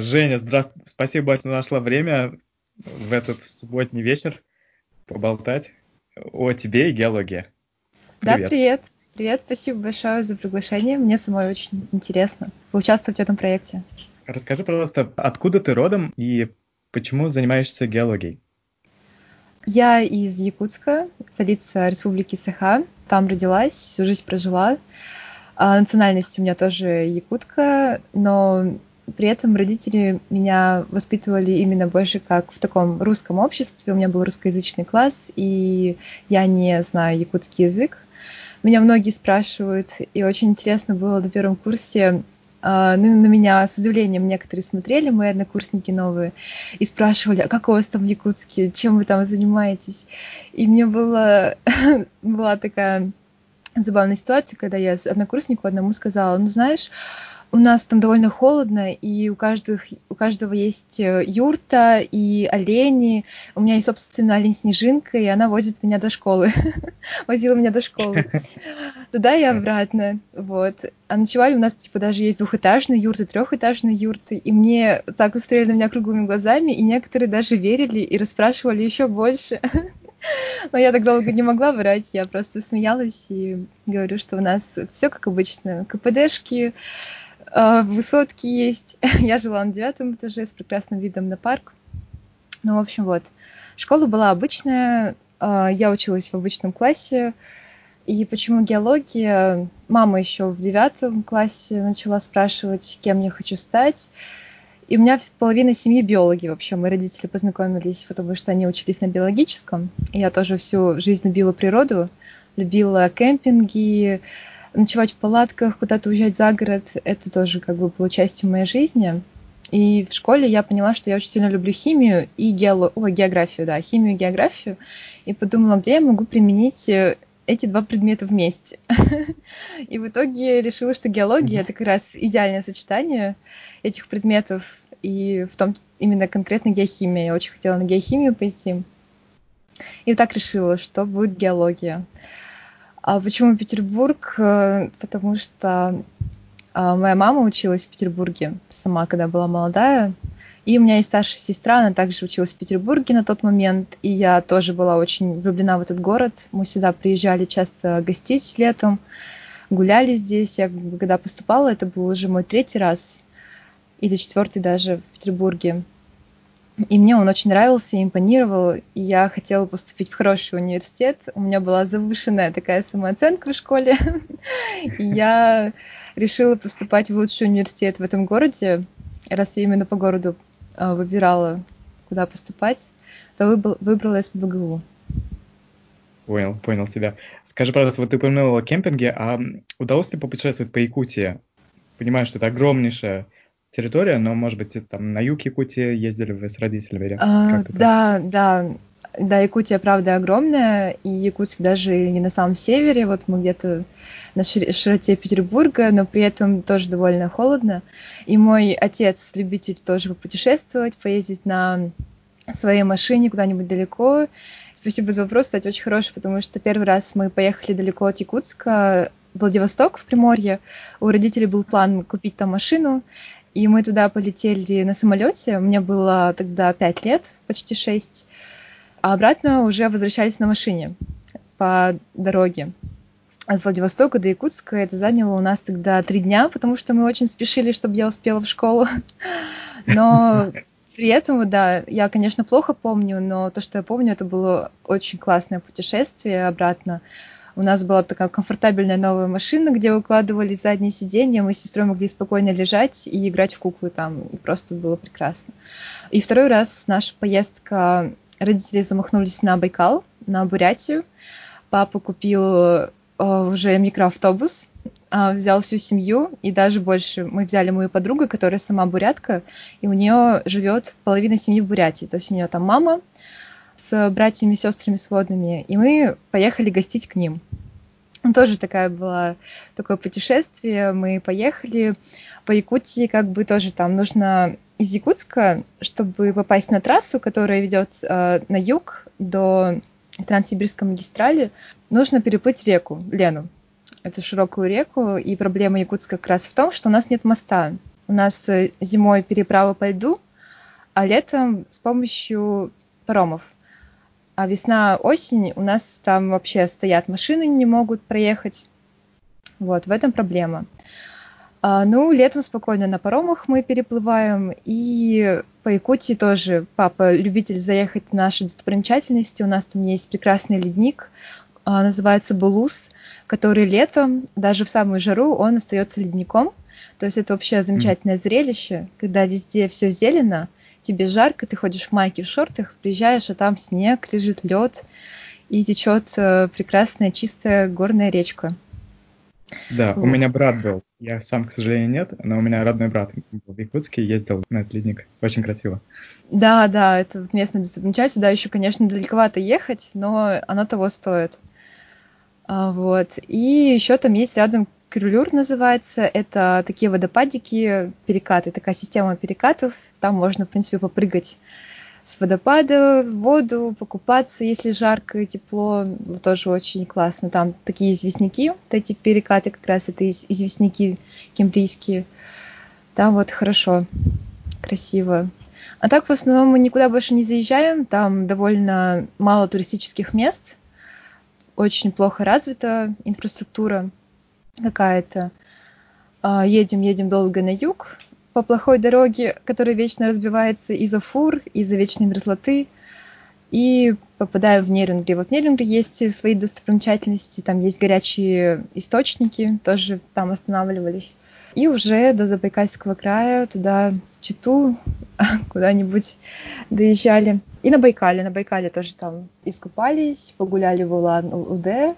Женя, здравствуй. Спасибо, что нашла время в этот субботний вечер поболтать о тебе и геологии. Привет. Да, привет. Привет, спасибо большое за приглашение. Мне самой очень интересно поучаствовать в этом проекте. Расскажи, пожалуйста, откуда ты родом и почему занимаешься геологией? Я из Якутска, столица Республики Саха. Там родилась, всю жизнь прожила. А национальность у меня тоже якутка, но при этом родители меня воспитывали именно больше как в таком русском обществе. У меня был русскоязычный класс, и я не знаю якутский язык. Меня многие спрашивают, и очень интересно было на первом курсе, Uh, ну, на меня с удивлением некоторые смотрели, мои однокурсники новые, и спрашивали, а как у вас там в Якутске, чем вы там занимаетесь? И мне было, была такая забавная ситуация, когда я однокурснику одному сказала, ну, знаешь, у нас там довольно холодно, и у, каждых, у каждого есть э, юрта и олени. У меня есть, собственно, олень Снежинка, и она возит меня до школы. Возила меня до школы. Туда и обратно. Вот. А ночевали у нас, типа, даже есть двухэтажные юрты, трехэтажные юрты. И мне так устроили на меня круглыми глазами, и некоторые даже верили и расспрашивали еще больше. Но я так долго не могла врать, я просто смеялась и говорю, что у нас все как обычно. КПДшки, высотки есть. Я жила на девятом этаже с прекрасным видом на парк. Ну, в общем, вот. Школа была обычная, а, я училась в обычном классе. И почему геология? Мама еще в девятом классе начала спрашивать, кем я хочу стать. И у меня половина семьи биологи вообще. Мои родители познакомились, потому что они учились на биологическом. Я тоже всю жизнь любила природу, любила кемпинги, ночевать в палатках, куда-то уезжать за город, это тоже как бы было частью моей жизни. И в школе я поняла, что я очень сильно люблю химию и геоло... О, географию, да, химию и географию. И подумала, где я могу применить э, эти два предмета вместе. И в итоге решила, что геология это как раз идеальное сочетание этих предметов. И в том именно конкретно геохимия. Я очень хотела на геохимию пойти. И вот так решила, что будет геология. А почему Петербург? Э, потому что а, моя мама училась в Петербурге сама, когда была молодая. И у меня есть старшая сестра, она также училась в Петербурге на тот момент, и я тоже была очень влюблена в этот город. Мы сюда приезжали часто гостить летом, гуляли здесь. Я когда поступала, это был уже мой третий раз или четвертый даже в Петербурге. И мне он очень нравился, импонировал, и я хотела поступить в хороший университет. У меня была завышенная такая самооценка в школе, и я решила поступать в лучший университет в этом городе. Раз я именно по городу а, выбирала, куда поступать, то выбрала СПБГУ. Понял, понял тебя. Скажи, пожалуйста, вот ты упомянула о кемпинге, а удалось ли попутешествовать по Якутии? Понимаю, что это огромнейшая территория, но, может быть, там на юг Якутии ездили вы с родителями? А, да, да. Да, Якутия, правда, огромная, и Якутск даже не на самом севере, вот мы где-то на широте Петербурга, но при этом тоже довольно холодно. И мой отец любитель тоже путешествовать, поездить на своей машине куда-нибудь далеко. Спасибо за вопрос, кстати, очень хороший, потому что первый раз мы поехали далеко от Якутска, Владивосток в Приморье. У родителей был план купить там машину, и мы туда полетели на самолете. Мне было тогда 5 лет, почти 6. А обратно уже возвращались на машине по дороге. От Владивостока до Якутска это заняло у нас тогда три дня, потому что мы очень спешили, чтобы я успела в школу. Но при этом, да, я, конечно, плохо помню, но то, что я помню, это было очень классное путешествие обратно. У нас была такая комфортабельная новая машина, где укладывали задние сиденья, мы с сестрой могли спокойно лежать и играть в куклы там. И просто было прекрасно. И второй раз наша поездка, родители замахнулись на Байкал, на Бурятию. Папа купил э, уже микроавтобус, э, взял всю семью, и даже больше мы взяли мою подругу, которая сама бурятка, и у нее живет половина семьи в Бурятии. То есть у нее там мама, с братьями сестрами сводными, и мы поехали гостить к ним. Тоже такая была, такое путешествие. Мы поехали по Якутии, как бы тоже там нужно из Якутска, чтобы попасть на трассу, которая ведет э, на юг до Транссибирской магистрали, нужно переплыть реку Лену. Эту широкую реку. И проблема Якутска как раз в том, что у нас нет моста. У нас э, зимой переправа по льду, а летом с помощью паромов. А весна, осень у нас там вообще стоят машины, не могут проехать. Вот, в этом проблема. А, ну, летом спокойно на паромах мы переплываем. И по Якутии тоже папа любитель заехать в наши достопримечательности. У нас там есть прекрасный ледник, а, называется Булус, который летом, даже в самую жару, он остается ледником. То есть это вообще замечательное mm. зрелище, когда везде все зелено, тебе жарко, ты ходишь в майке, в шортах, приезжаешь, а там снег, лежит лед, и течет э, прекрасная чистая горная речка. Да, вот. у меня брат был. Я сам, к сожалению, нет, но у меня родной брат в Якутске ездил на этот ледник. Очень красиво. Да, да, это вот местная достопримечательность. Сюда еще, конечно, далековато ехать, но оно того стоит. А, вот. И еще там есть рядом Крюлюр называется. Это такие водопадики, перекаты, такая система перекатов. Там можно, в принципе, попрыгать с водопада в воду, покупаться, если жарко и тепло, тоже очень классно. Там такие известняки, вот эти перекаты как раз это известняки кембрийские. Там вот хорошо, красиво. А так в основном мы никуда больше не заезжаем, там довольно мало туристических мест, очень плохо развита инфраструктура какая-то. А, едем, едем долго на юг, по плохой дороге, которая вечно разбивается из-за фур, из-за вечной мерзлоты, и попадаю в Нерюнгри. Вот в Нерюнгри есть свои достопримечательности, там есть горячие источники, тоже там останавливались. И уже до Забайкальского края, туда, Читу, куда-нибудь доезжали. И на Байкале, на Байкале тоже там искупались, погуляли в Улан-Удэ,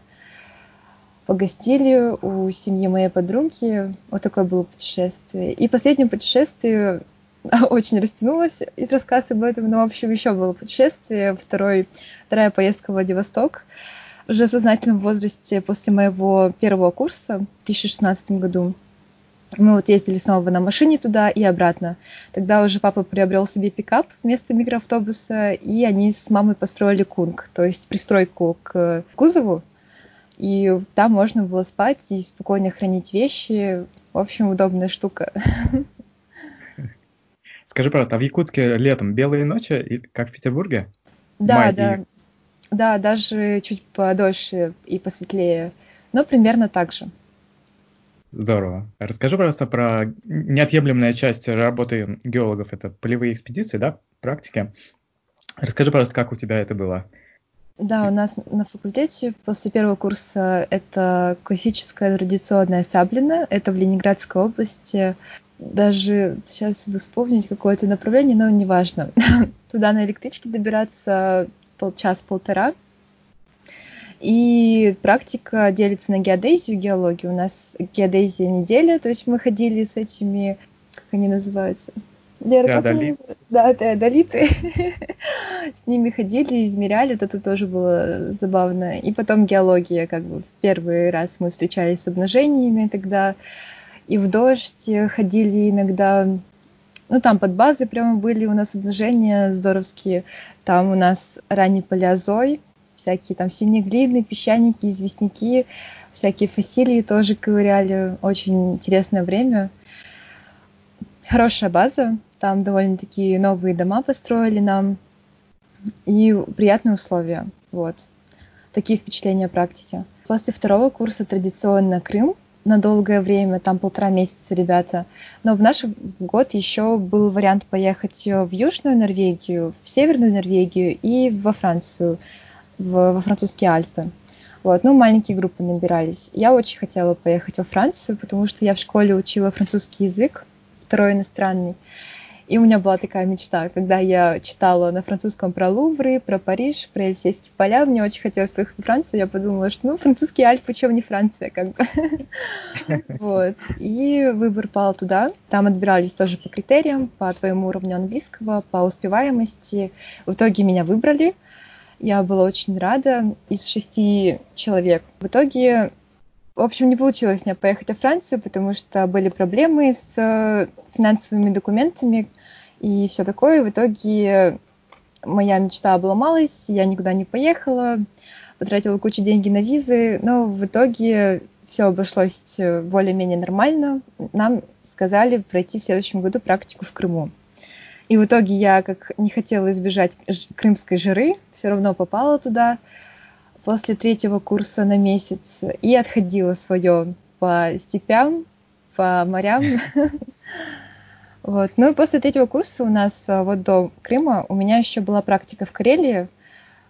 погостили у семьи моей подруги. Вот такое было путешествие. И последнее путешествие очень растянулось из рассказа об этом, но, в общем, еще было путешествие, второй, вторая поездка в Владивосток уже в сознательном возрасте после моего первого курса в 2016 году. Мы вот ездили снова на машине туда и обратно. Тогда уже папа приобрел себе пикап вместо микроавтобуса, и они с мамой построили кунг, то есть пристройку к кузову, и там можно было спать и спокойно хранить вещи. В общем, удобная штука. Скажи, пожалуйста, а в Якутске летом белые ночи, как в Петербурге? Да, Май да. И... Да, даже чуть подольше и посветлее. Но примерно так же. Здорово. Расскажи, пожалуйста, про неотъемлемная часть работы геологов. Это полевые экспедиции, да, практики. Расскажи, пожалуйста, как у тебя это было? Да, у нас на факультете после первого курса это классическая традиционная саблина. Это в Ленинградской области. Даже сейчас вспомнить какое-то направление, но неважно. Туда на электричке добираться полчас-полтора. И практика делится на геодезию, геологию. У нас геодезия неделя, то есть мы ходили с этими, как они называются, Лера, Теодолит. Как да, теодолиты. С ними ходили, измеряли, вот это тоже было забавно. И потом геология, как бы в первый раз мы встречались с обнажениями тогда. И в дождь ходили иногда, ну там под базой прямо были у нас обнажения здоровские. Там у нас ранний палеозой, всякие там синие глины, песчаники, известняки, всякие фасилии тоже ковыряли. Очень интересное время. Хорошая база, там довольно-таки новые дома построили нам и приятные условия. Вот. Такие впечатления практики. После второго курса традиционно Крым на долгое время, там полтора месяца ребята. Но в наш год еще был вариант поехать в Южную Норвегию, в Северную Норвегию и во Францию, в, во французские Альпы. Вот, ну, маленькие группы набирались. Я очень хотела поехать во Францию, потому что я в школе учила французский язык, второй иностранный. И у меня была такая мечта, когда я читала на французском про Лувры, про Париж, про Елисейские поля, мне очень хотелось поехать во Францию, я подумала, что ну, французские Альпы, чем не Франция, как бы. Вот. И выбор пал туда. Там отбирались тоже по критериям, по твоему уровню английского, по успеваемости. В итоге меня выбрали. Я была очень рада. Из шести человек. В итоге в общем, не получилось мне поехать во Францию, потому что были проблемы с э, финансовыми документами и все такое. В итоге моя мечта обломалась, я никуда не поехала, потратила кучу денег на визы, но в итоге все обошлось более-менее нормально. Нам сказали пройти в следующем году практику в Крыму. И в итоге я, как не хотела избежать крымской жары, все равно попала туда после третьего курса на месяц и отходила свое по степям, по морям. Вот. Ну и после третьего курса у нас э, вот до Крыма у меня еще была практика в Карелии.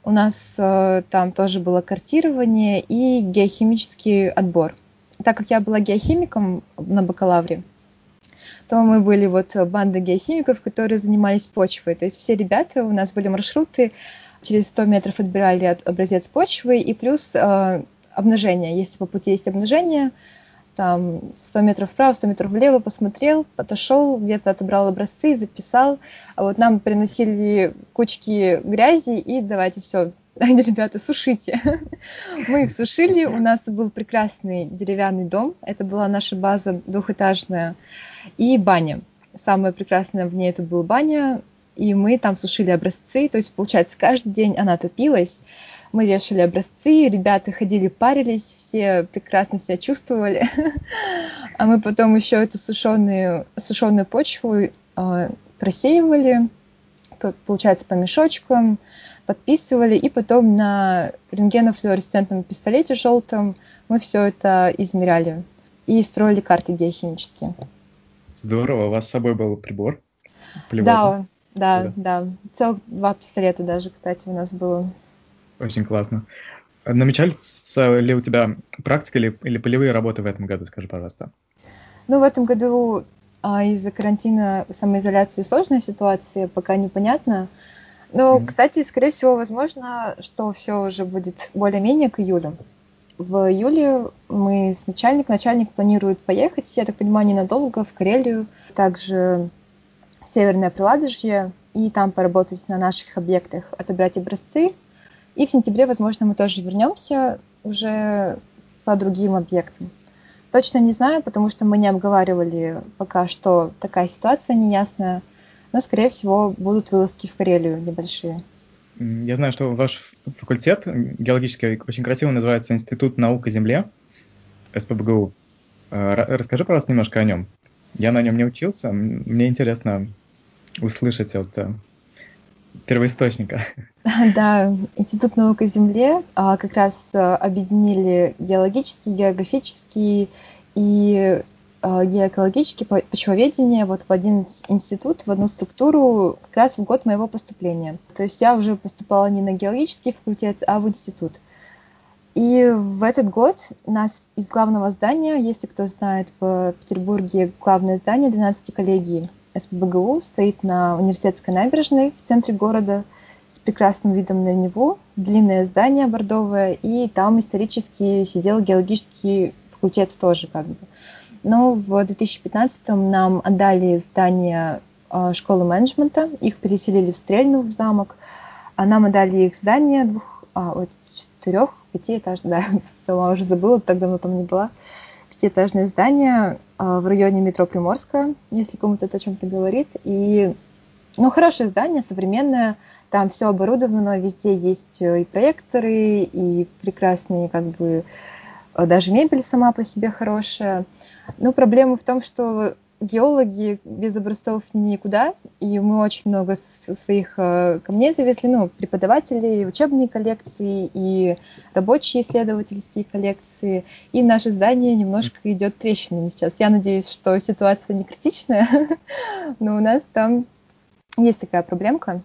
У нас э, там тоже было картирование и геохимический отбор. Так как я была геохимиком на бакалавре, то мы были вот банда геохимиков, которые занимались почвой. То есть все ребята, у нас были маршруты, через 100 метров отбирали образец почвы и плюс э, обнажение. Если по пути есть обнажение, там 100 метров вправо, 100 метров влево, посмотрел, отошел, где-то отобрал образцы, записал. А вот нам приносили кучки грязи и давайте все, ребята, сушите. Мы их сушили, у нас был прекрасный деревянный дом, это была наша база двухэтажная, и баня. Самое прекрасное в ней это была баня, и мы там сушили образцы, то есть, получается, каждый день она топилась, мы вешали образцы, ребята ходили, парились, все прекрасно себя чувствовали. А мы потом еще эту сушеную, сушеную почву э, просеивали, получается, по мешочкам, подписывали, и потом на рентгенофлуоресцентном пистолете желтом мы все это измеряли и строили карты геохимические. Здорово, у вас с собой был прибор? Да, да, да. Целых два пистолета даже, кстати, у нас было. Очень классно. Намечались ли у тебя практика или, или полевые работы в этом году, скажи, пожалуйста? Ну, в этом году а, из-за карантина самоизоляции сложная ситуация, пока непонятно. Но, mm-hmm. кстати, скорее всего, возможно, что все уже будет более-менее к июлю. В июле мы с начальник, начальник планирует поехать, я так понимаю, ненадолго в Карелию, также в Северное Приладожье, и там поработать на наших объектах, отобрать образцы и в сентябре, возможно, мы тоже вернемся уже по другим объектам. Точно не знаю, потому что мы не обговаривали пока что такая ситуация неясная, но, скорее всего, будут вылазки в Карелию небольшие. Я знаю, что ваш факультет геологический очень красиво называется Институт наук о Земле, СПБГУ. Э, расскажи, пожалуйста, немножко о нем. Я на нем не учился, мне интересно услышать от э, первоисточника. Да, Институт наук о Земле а, как раз а, объединили геологический, географический и а, геоэкологический почвоведение вот в один институт, в одну структуру как раз в год моего поступления. То есть я уже поступала не на геологический факультет, а в институт. И в этот год нас из главного здания, если кто знает, в Петербурге главное здание 12 коллегий СПБГУ стоит на университетской набережной в центре города с прекрасным видом на Неву, длинное здание бордовое, и там исторически сидел геологический факультет тоже как бы. Но в 2015 нам отдали здание а, школы менеджмента, их переселили в Стрельну, в замок, а нам отдали их здание двух, а, четырех, пятиэтажное, да, сама уже забыла, так давно там не была, пятиэтажное здание, а, в районе метро Приморская, если кому-то это о чем-то говорит. И, ну, хорошее здание, современное, там все оборудовано, везде есть э, и проекторы, и прекрасные, как бы, э, даже мебель сама по себе хорошая. Но проблема в том, что геологи без образцов никуда, и мы очень много своих э, камней завезли, ну, преподаватели, учебные коллекции и рабочие исследовательские коллекции, и наше здание немножко идет трещинами сейчас. Я надеюсь, что ситуация не критичная, но у нас там есть такая проблемка.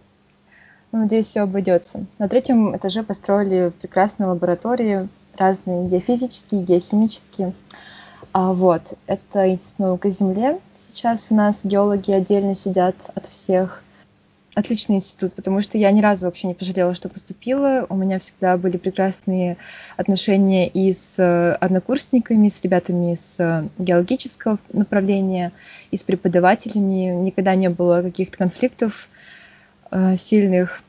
Но, надеюсь, все обойдется. На третьем этаже построили прекрасные лаборатории, разные геофизические, геохимические. А вот, это Институт наук о Земле. Сейчас у нас геологи отдельно сидят от всех. Отличный институт, потому что я ни разу вообще не пожалела, что поступила. У меня всегда были прекрасные отношения и с э, однокурсниками, с ребятами с э, геологического направления, и с преподавателями. Никогда не было каких-то конфликтов э, сильных.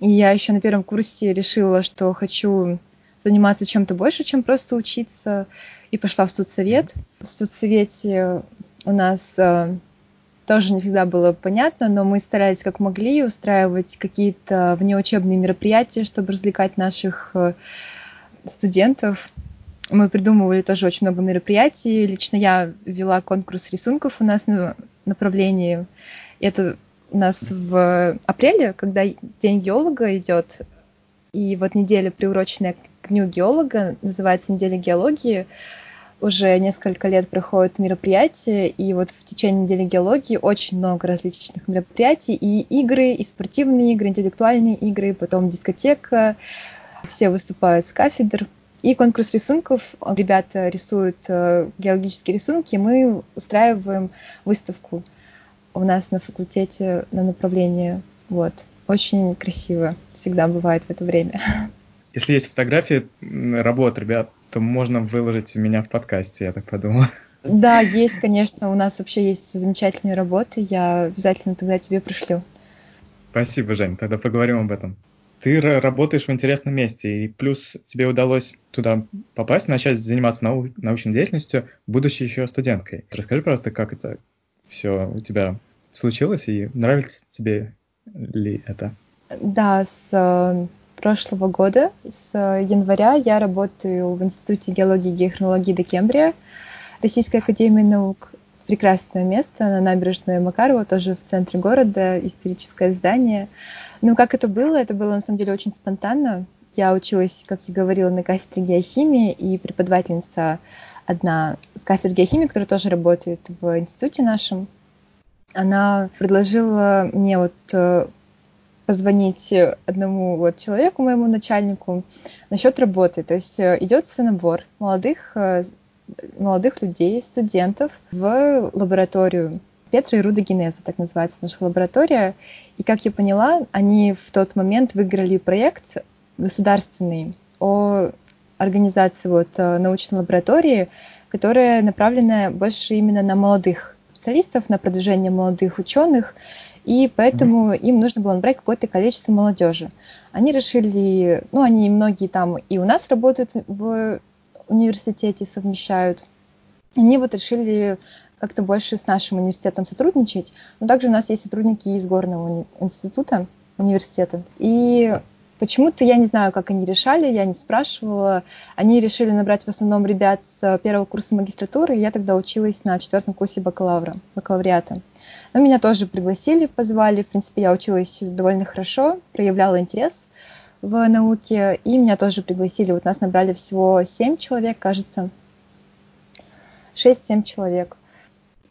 И я еще на первом курсе решила, что хочу заниматься чем-то больше, чем просто учиться и пошла в студсовет. В студсовете у нас э, тоже не всегда было понятно, но мы старались как могли устраивать какие-то внеучебные мероприятия, чтобы развлекать наших э, студентов. Мы придумывали тоже очень много мероприятий. Лично я вела конкурс рисунков у нас на направлении. Это у нас в апреле, когда День геолога идет, и вот неделя, приуроченная Дню геолога, называется «Неделя геологии», уже несколько лет проходят мероприятия, и вот в течение недели геологии очень много различных мероприятий, и игры, и спортивные игры, интеллектуальные игры, потом дискотека, все выступают с кафедр. И конкурс рисунков, ребята рисуют э, геологические рисунки, мы устраиваем выставку у нас на факультете на направлении. Вот. Очень красиво всегда бывает в это время. Если есть фотографии работ ребят, то можно выложить меня в подкасте, я так подумал. Да, есть, конечно. У нас вообще есть замечательные работы. Я обязательно тогда тебе пришлю. Спасибо, Жень. Тогда поговорим об этом. Ты работаешь в интересном месте, и плюс тебе удалось туда попасть, начать заниматься нау- научной деятельностью, будучи еще студенткой. Расскажи, пожалуйста, как это все у тебя случилось, и нравится тебе ли это? Да, с э, прошлого года, с января, я работаю в Институте геологии и геохронологии Декембрия Российской Академии Наук. Прекрасное место на набережной Макарова, тоже в центре города, историческое здание. Ну, как это было? Это было, на самом деле, очень спонтанно. Я училась, как я говорила, на кафедре геохимии, и преподавательница одна с кафедры геохимии, которая тоже работает в институте нашем, она предложила мне вот э, позвонить одному вот человеку, моему начальнику, насчет работы. То есть э, идется набор молодых, э, молодых людей, студентов в лабораторию Петра и Рудогенеза, так называется наша лаборатория. И, как я поняла, они в тот момент выиграли проект государственный о организации вот э, научной лаборатории, которая направлена больше именно на молодых специалистов, на продвижение молодых ученых и поэтому mm-hmm. им нужно было набрать какое-то количество молодежи. Они решили, ну, они многие там и у нас работают в университете, совмещают. Они вот решили как-то больше с нашим университетом сотрудничать. Но также у нас есть сотрудники из горного уни- института, университета. И Почему-то я не знаю, как они решали, я не спрашивала. Они решили набрать в основном ребят с первого курса магистратуры, я тогда училась на четвертом курсе бакалавра, бакалавриата. Но меня тоже пригласили, позвали. В принципе, я училась довольно хорошо, проявляла интерес в науке, и меня тоже пригласили. Вот нас набрали всего семь человек, кажется. шесть-семь человек.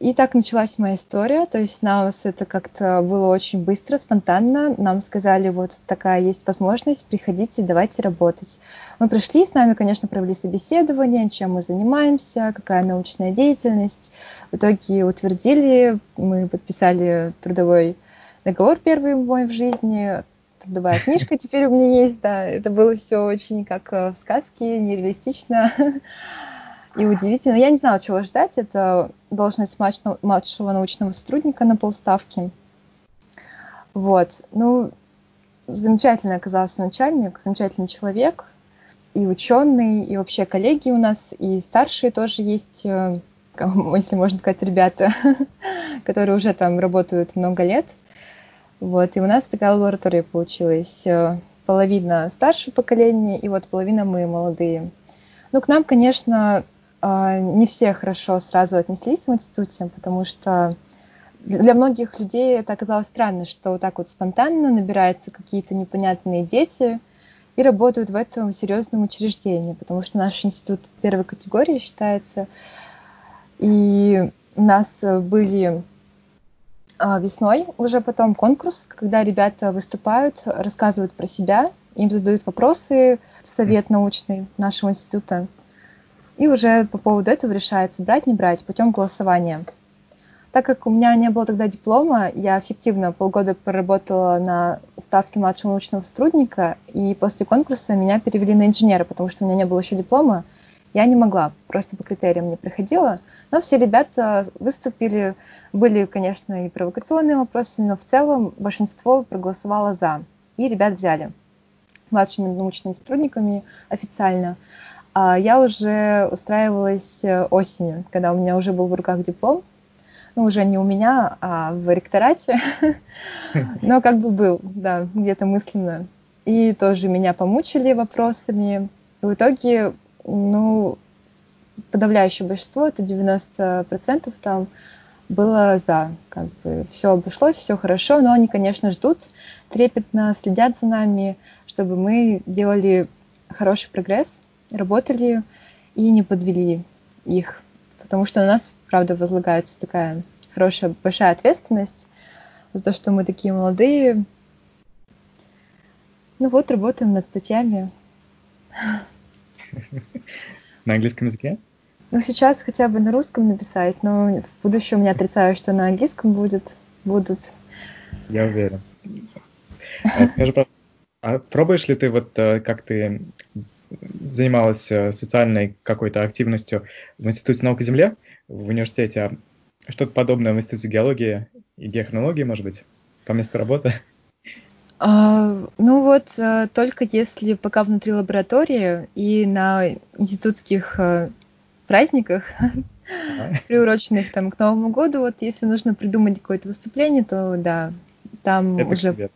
И так началась моя история, то есть нас это как-то было очень быстро, спонтанно. Нам сказали, вот такая есть возможность, приходите, давайте работать. Мы пришли, с нами, конечно, провели собеседование, чем мы занимаемся, какая научная деятельность. В итоге утвердили, мы подписали трудовой договор первый мой в жизни, трудовая книжка теперь у меня есть, да. Это было все очень как в сказке, нереалистично и удивительно. Я не знала, чего ждать. Это должность младшего научного сотрудника на полставки. Вот. Ну, замечательный оказался начальник, замечательный человек, и ученый, и вообще коллеги у нас, и старшие тоже есть, э, если можно сказать, ребята, которые уже там работают много лет. Вот, и у нас такая лаборатория получилась. Э, половина старшего поколения, и вот половина мы молодые. Ну, к нам, конечно, не все хорошо сразу отнеслись в институте, потому что для многих людей это оказалось странно, что вот так вот спонтанно набираются какие-то непонятные дети и работают в этом серьезном учреждении, потому что наш институт первой категории считается. И у нас были а, весной уже потом конкурс, когда ребята выступают, рассказывают про себя, им задают вопросы, совет научный нашего института. И уже по поводу этого решается брать, не брать путем голосования. Так как у меня не было тогда диплома, я эффективно полгода проработала на ставке младшего научного сотрудника, и после конкурса меня перевели на инженера, потому что у меня не было еще диплома. Я не могла, просто по критериям не проходила. Но все ребята выступили, были, конечно, и провокационные вопросы, но в целом большинство проголосовало «за». И ребят взяли младшими научными сотрудниками официально. А я уже устраивалась э, осенью, когда у меня уже был в руках диплом. Ну, уже не у меня, а в ректорате. Но как бы был, да, где-то мысленно. И тоже меня помучили вопросами. И в итоге, ну, подавляющее большинство, это 90% там было за. Как бы все обошлось, все хорошо, но они, конечно, ждут, трепетно следят за нами, чтобы мы делали хороший прогресс, работали и не подвели их. Потому что на нас, правда, возлагается такая хорошая, большая ответственность за то, что мы такие молодые. Ну вот, работаем над статьями. На английском языке? Ну, сейчас хотя бы на русском написать, но в будущем не отрицаю, что на английском будет, будут. Я уверен. А скажи, а пробуешь ли ты вот э, как ты занималась э, социальной какой-то активностью в Институте наук Земле, в университете, а что-то подобное в Институте геологии и геохронологии, может быть, по месту работы? А, ну вот, э, только если пока внутри лаборатории и на институтских э, праздниках, приуроченных там к Новому году, вот если нужно придумать какое-то выступление, то да, там Это уже...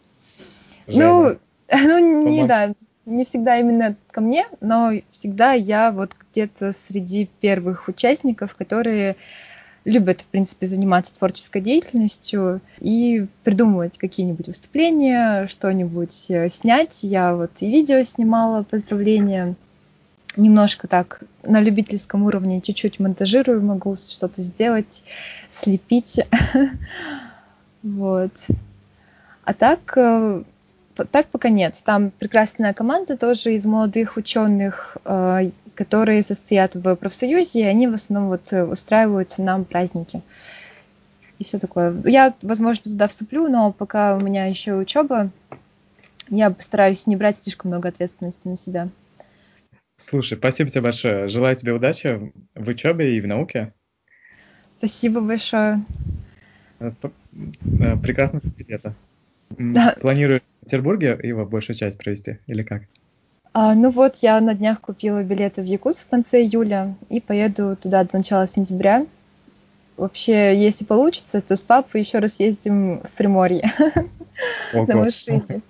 Ну, ну не да, не всегда именно ко мне, но всегда я вот где-то среди первых участников, которые любят, в принципе, заниматься творческой деятельностью и придумывать какие-нибудь выступления, что-нибудь э, снять. Я вот и видео снимала, поздравления. Немножко так на любительском уровне чуть-чуть монтажирую, могу что-то сделать, слепить. Вот. А так э, так пока нет. Там прекрасная команда тоже из молодых ученых, э, которые состоят в профсоюзе, и они в основном вот э, устраивают нам праздники. И все такое. Я, возможно, туда вступлю, но пока у меня еще учеба, я постараюсь не брать слишком много ответственности на себя. Слушай, спасибо тебе большое. Желаю тебе удачи в учебе и в науке. Спасибо большое. Э, прекрасного лета. Да. Планирую в Петербурге его большую часть провести или как? А, ну вот, я на днях купила билеты в Якутск в конце июля и поеду туда до начала сентября. Вообще, если получится, то с папой еще раз ездим в Приморье на машине.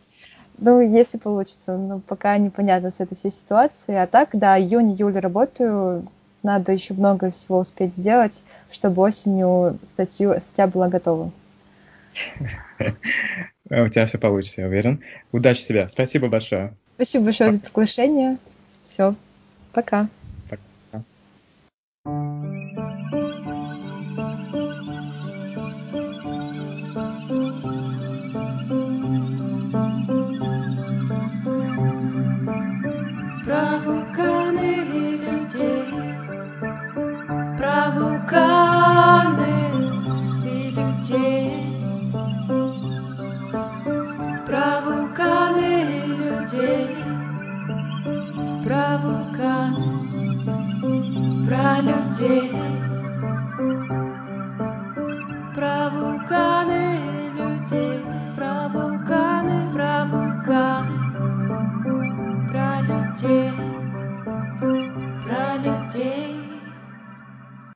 Ну, если получится, но пока непонятно с этой всей ситуацией. А так, да, июнь-июль работаю, надо еще много всего успеть сделать, чтобы осенью статью, статья была готова. У тебя все получится, я уверен. Удачи тебе. Спасибо большое. Спасибо большое за приглашение. Все. Пока.